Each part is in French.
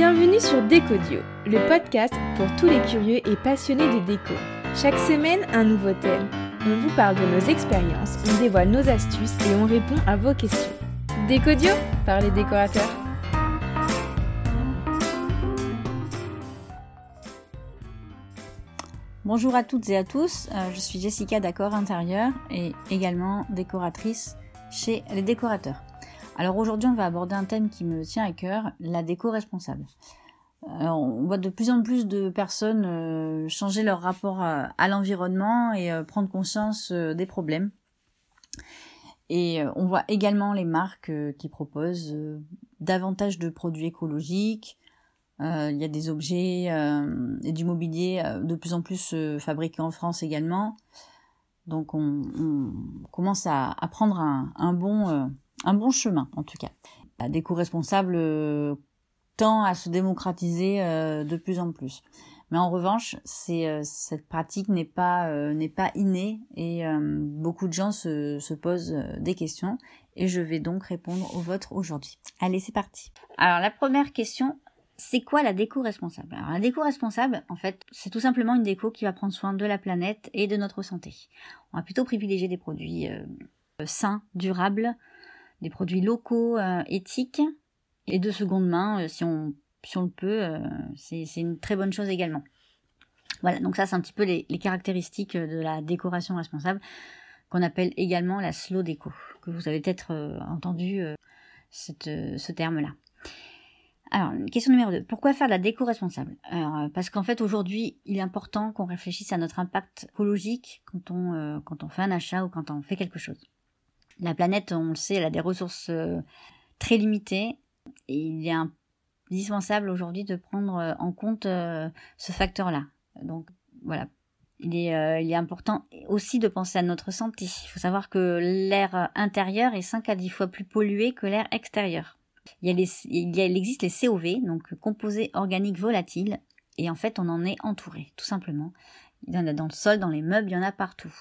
Bienvenue sur Décodio, le podcast pour tous les curieux et passionnés de déco. Chaque semaine, un nouveau thème. On vous parle de nos expériences, on dévoile nos astuces et on répond à vos questions. Décodio par les décorateurs. Bonjour à toutes et à tous, euh, je suis Jessica d'Accord Intérieur et également décoratrice chez les décorateurs. Alors aujourd'hui on va aborder un thème qui me tient à cœur, la déco responsable. on voit de plus en plus de personnes euh, changer leur rapport à, l'environnement et euh, prendre conscience des problèmes. Et on voit également les marques qui proposent davantage de produits écologiques, euh, il y a des objets euh, et du mobilier euh, de plus en plus fabriqués en France également. Donc on, commence à, prendre un, bon, un bon chemin en tout cas. La déco responsable tend à se démocratiser de plus en plus. Mais en revanche, c'est cette pratique n'est pas pas innée et beaucoup de gens se, se posent des questions et je vais donc répondre aux vôtres aujourd'hui. Allez, c'est parti. Alors la première question, c'est quoi la déco responsable? Alors la déco responsable, en fait, c'est tout simplement une déco qui va prendre soin de la planète et de notre santé. On va plutôt privilégier des produits euh, sains, durables, des produits locaux, euh, éthiques et de seconde main, euh, si, on, si on le peut, c'est une très bonne chose également. Voilà, donc ça c'est un petit peu les, caractéristiques de la décoration responsable qu'on appelle également la slow déco, que vous avez peut-être entendu ce terme-là. Alors, question numéro 2. Pourquoi faire de la déco responsable? Euh, Parce qu'en fait, aujourd'hui, il est important qu'on réfléchisse à notre impact écologique euh, quand on fait un achat ou quand on fait quelque chose. La planète, on le sait, elle a des ressources euh, très limitées et il est indispensable aujourd'hui de prendre en compte ce facteur-là. Donc, voilà. Il est, important aussi de penser à notre santé. Il faut savoir que l'air intérieur est 5 à 10 fois plus pollué que l'air extérieur. Il, il, existe les COV, donc composés organiques volatiles, et en fait on en est entouré, tout simplement. Il y en a dans le sol, dans les meubles, il y en a partout.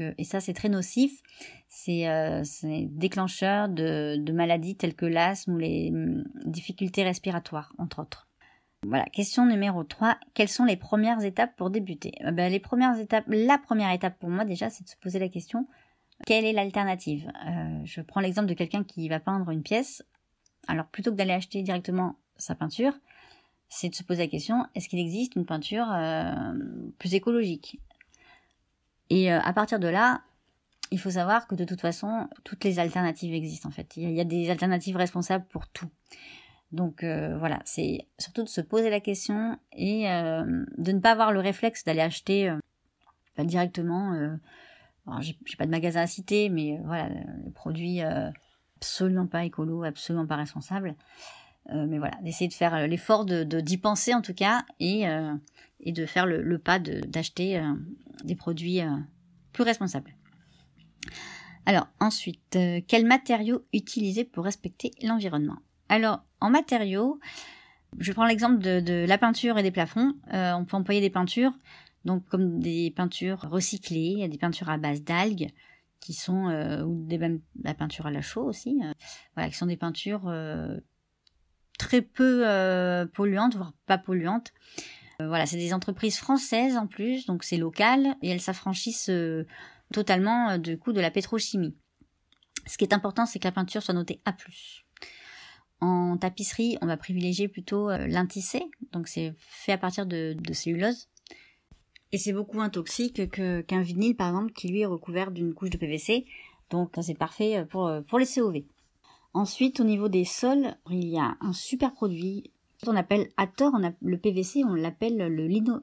Euh, et ça c'est très nocif. C'est euh, déclencheur de, maladies telles que l'asthme ou les hum, difficultés respiratoires, entre autres. Voilà, question numéro 3. Quelles sont les premières étapes pour débuter? Eh ben, Les premières étapes, la première étape pour moi déjà, c'est de se poser la question quelle est l'alternative? Euh, Je prends l'exemple de quelqu'un qui va peindre une pièce. Alors plutôt que d'aller acheter directement sa peinture, c'est de se poser la question est-ce qu'il existe une peinture euh, plus écologique? Et euh, à partir de là, il faut savoir que de toute façon, toutes les alternatives existent en fait. Il y a des alternatives responsables pour tout. Donc euh, voilà, c'est surtout de se poser la question et de ne pas avoir le réflexe d'aller acheter directement. Alors, j'ai pas de magasin à citer, mais voilà, le produit absolument pas écolo, absolument pas responsable. Euh, mais voilà, d'essayer de faire euh, l'effort de d'y penser en tout cas et, euh, et de faire le, pas d'acheter des produits plus responsables. Alors ensuite, quels matériaux utiliser pour respecter l'environnement? Alors en matériaux, je prends l'exemple de, de, la peinture et des plafonds. on peut employer des peintures, donc comme des peintures recyclées, des peintures à base d'algues, qui sont ou des même la peinture à la chaux aussi voilà qui sont des peintures très peu polluantes voire pas polluantes voilà c'est des entreprises françaises en plus donc c'est local et elles s'affranchissent totalement du coup de la pétrochimie ce qui est important c'est que la peinture soit notée A+. En tapisserie, on va privilégier plutôt l'intissé, donc c'est fait à partir de, cellulose. Et c'est beaucoup moins toxique que, qu'un vinyle, par exemple, qui lui est recouvert d'une couche de PVC. Donc c'est parfait pour, pour les COV. Ensuite, au niveau des sols, il y a un super produit qu'on appelle à tort on le PVC, on l'appelle le lino.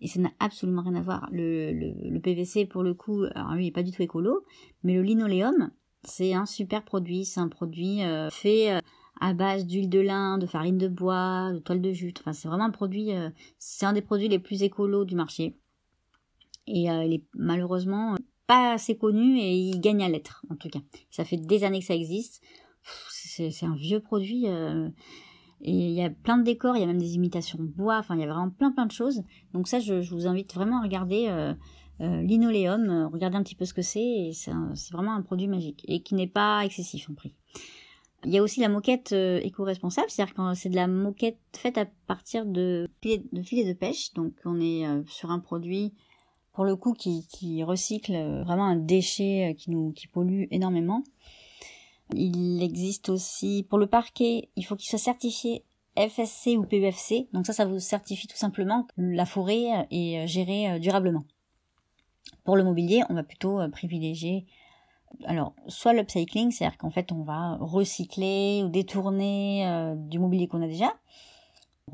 Et ça n'a absolument rien à voir. Le, le, PVC, pour le coup, alors lui, il n'est pas du tout écolo, mais le linoléum, c'est un super produit. C'est un produit euh, fait euh, à base d'huile de lin, de farine de bois, de toile de jute. Enfin, c'est vraiment un produit, euh, c'est un des produits les plus écolos du marché. Et il est malheureusement pas assez connu et il gagne à l'être, en tout cas. Ça fait des années que ça existe. C'est un vieux produit. Euh, et il y a plein de décors, il y a même des imitations de bois, enfin il y a vraiment plein plein de choses. Donc ça, je, vous invite vraiment à regarder euh, linoléum, regardez un petit peu ce que c'est, c'est vraiment un produit magique, et qui n'est pas excessif en prix. Il y a aussi la moquette éco-responsable, c'est-à-dire quand c'est de la moquette faite à partir de, filets de pêche. Donc on est sur un produit pour le coup qui, recycle vraiment un déchet qui nous qui pollue énormément. Il existe aussi pour le parquet, il faut qu'il soit certifié FSC ou PUFC. Donc ça, ça vous certifie tout simplement que la forêt est euh, gérée euh, durablement. Pour le mobilier, on va plutôt euh, privilégier alors soit l'upcycling, c'est-à-dire qu'en fait on va recycler ou détourner du mobilier qu'on a déjà,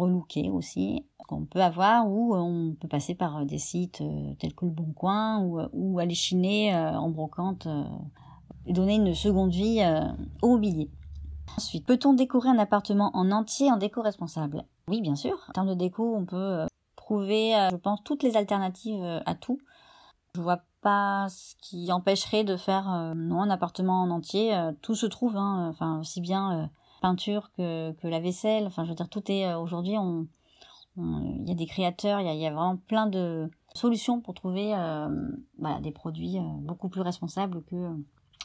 relooker aussi, qu'on peut avoir, ou on peut passer par des sites tels que le Bon Coin, ou, aller chiner en brocante et donner une seconde vie au mobilier. Ensuite, peut-on décorer un appartement en entier en déco responsable? Oui, bien sûr. En termes de déco, on peut euh, euh, je pense, toutes les alternatives euh, à tout. Je vois pas ce qui empêcherait de faire non un appartement en entier. tout se trouve, hein, enfin aussi bien peinture que, que la vaisselle. Enfin, je veux dire, tout est aujourd'hui. On, il y a des créateurs, il y a, y a, vraiment plein de solutions pour trouver voilà, des produits beaucoup plus responsables que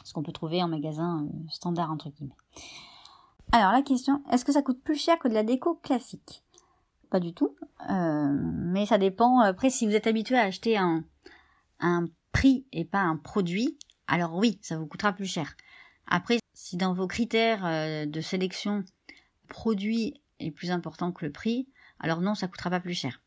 ce qu'on peut trouver en magasin standard entre guillemets. Alors la question, est-ce que ça coûte plus cher que de la déco classique? Pas du tout, euh, mais ça dépend. Après, si vous êtes habitué à acheter un, un prix et pas un produit, alors oui, ça vous coûtera plus cher. Après, si dans vos critères euh, de sélection, produit est plus important que le prix, alors non, ça coûtera pas plus cher.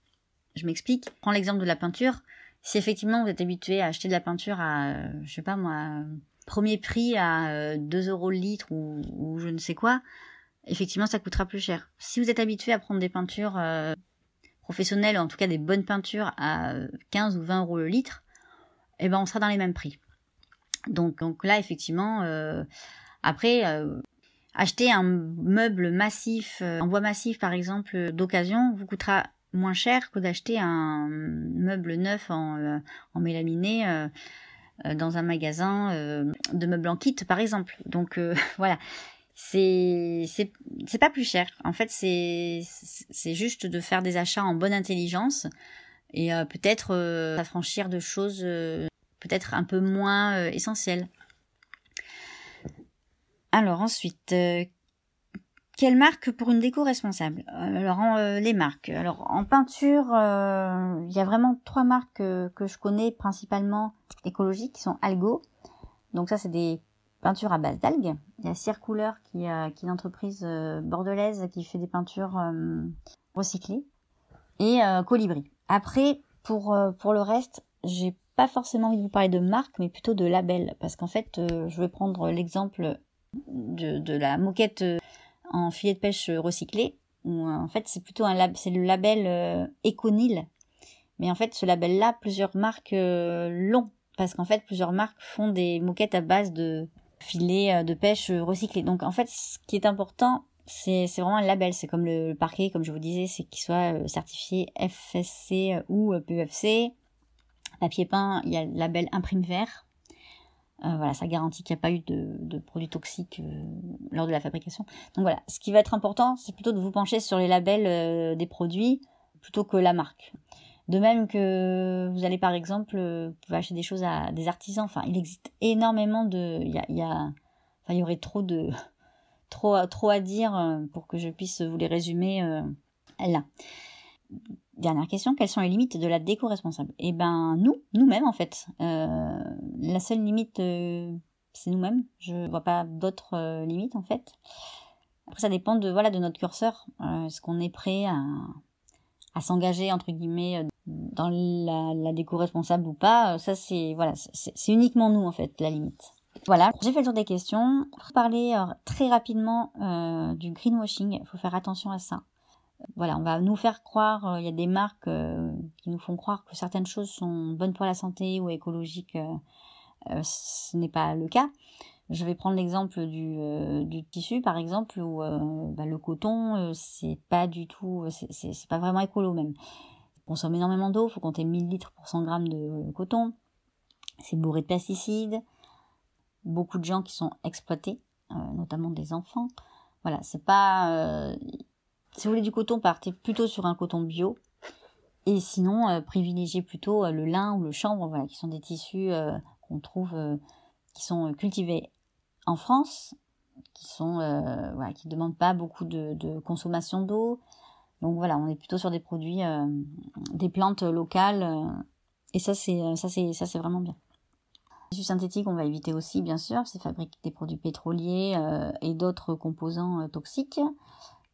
Je m'explique. Prends l'exemple de la peinture. Si effectivement vous êtes habitué à acheter de la peinture à, euh, je sais pas moi, premier prix à 2 euh, euros le litre ou, je ne sais quoi, effectivement, ça coûtera plus cher. Si vous êtes habitué à prendre des peintures professionnelles, ou en tout cas des bonnes peintures à 15 ou 20 euros le litre, eh ben, on sera dans les mêmes prix. Donc, là, effectivement, après, acheter un meuble massif, en bois massif par exemple, d'occasion, vous coûtera moins cher que d'acheter un meuble neuf en, en mélaminé euh, dans un magasin euh, de meubles en kit, par exemple. Donc euh, voilà, c'est c'est pas plus cher. En fait, c'est c'est juste de faire des achats en bonne intelligence et peut-être s'affranchir de choses peut-être un peu moins essentielles. Alors ensuite, quelle marque pour une déco responsable? Alors les marques. Alors en peinture, il y a vraiment trois marques que je connais principalement écologiques qui sont Algo. Donc ça, c'est des peintures à base d'algues. Il y a Circouleur qui, euh, qui est une entreprise euh, bordelaise qui fait des peintures euh, recyclées. Et Colibri. Après, pour, pour le reste, j'ai pas forcément envie de vous parler de marque, mais plutôt de label. Parce qu'en fait, je vais prendre l'exemple de, la moquette en filet de pêche recyclé. Où, en fait, c'est plutôt un c'est le label Econil. Mais en fait, ce label-là, plusieurs marques l'ont parce qu'en fait plusieurs marques font des moquettes à base de filets euh, de pêche recyclés. Donc en fait ce qui est important c'est vraiment un label, c'est comme le, parquet, comme je vous disais, c'est qu'il soit euh, certifié FSC euh, ou PUFC. Papier peint, il y a le label imprime vert. Voilà, ça garantit qu'il n'y a pas eu de, produits toxiques lors de la fabrication. Donc voilà, ce qui va être important, c'est plutôt de vous pencher sur les labels des produits plutôt que la marque. De même que vous allez par exemple, euh, vous acheter des choses à des artisans. Enfin, il existe énormément de, il y enfin, il y aurait trop de, trop, à dire euh, pour que je puisse vous les résumer euh, là. Dernière question, quelles sont les limites de la déco responsable? Eh ben, nous, nous-mêmes en fait. la seule limite, c'est nous-mêmes. Je vois pas d'autres limites en fait. Après, ça dépend de voilà de notre curseur. Est-ce qu'on est prêt à, s'engager entre guillemets dans la, déco responsable ou pas, euh, ça c'est voilà, c'est uniquement nous en fait la limite. Voilà, j'ai fait le tour des questions. Pour parler euh, très rapidement euh, du greenwashing, il faut faire attention à ça. Voilà, on va nous faire croire, il y a des marques qui nous font croire que certaines choses sont bonnes pour la santé ou écologiques. ce n'est pas le cas. Je vais prendre l'exemple du, du, tissu, par exemple, où bah, le coton, c'est pas du tout, c'est pas vraiment écolo même consomme énormément d'eau, il faut compter 1000 litres pour 100 grammes de coton. C'est bourré de pesticides. Beaucoup de gens qui sont exploités, euh, notamment des enfants. Voilà, c'est pas. Euh, si vous voulez du coton, partez plutôt sur un coton bio. Et sinon, euh, privilégiez plutôt le lin ou le chanvre, voilà, qui sont des tissus qu'on trouve, qui sont cultivés en France, qui sont voilà, demandent pas beaucoup de, de consommation d'eau. Donc voilà, on est plutôt sur des produits, des plantes locales, et ça c'est ça c'est ça c'est vraiment bien. Les tissus synthétiques, on va éviter aussi, bien sûr, c'est fabriquer des produits pétroliers et d'autres composants toxiques.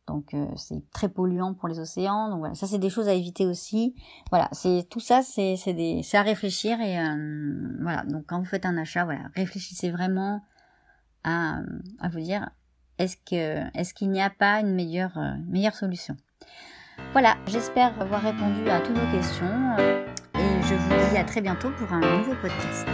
Donc euh, c'est très polluant pour les océans. Donc voilà, ça c'est des choses à éviter aussi. Voilà, c'est tout ça, c'est c'est à réfléchir et euh, voilà. Donc quand vous faites un achat, voilà, réfléchissez vraiment à à vous dire est-ce que est-ce qu'il n'y a pas une meilleure euh, meilleure solution? Voilà, j'espère avoir répondu à toutes vos questions et je vous dis à très bientôt pour un nouveau podcast.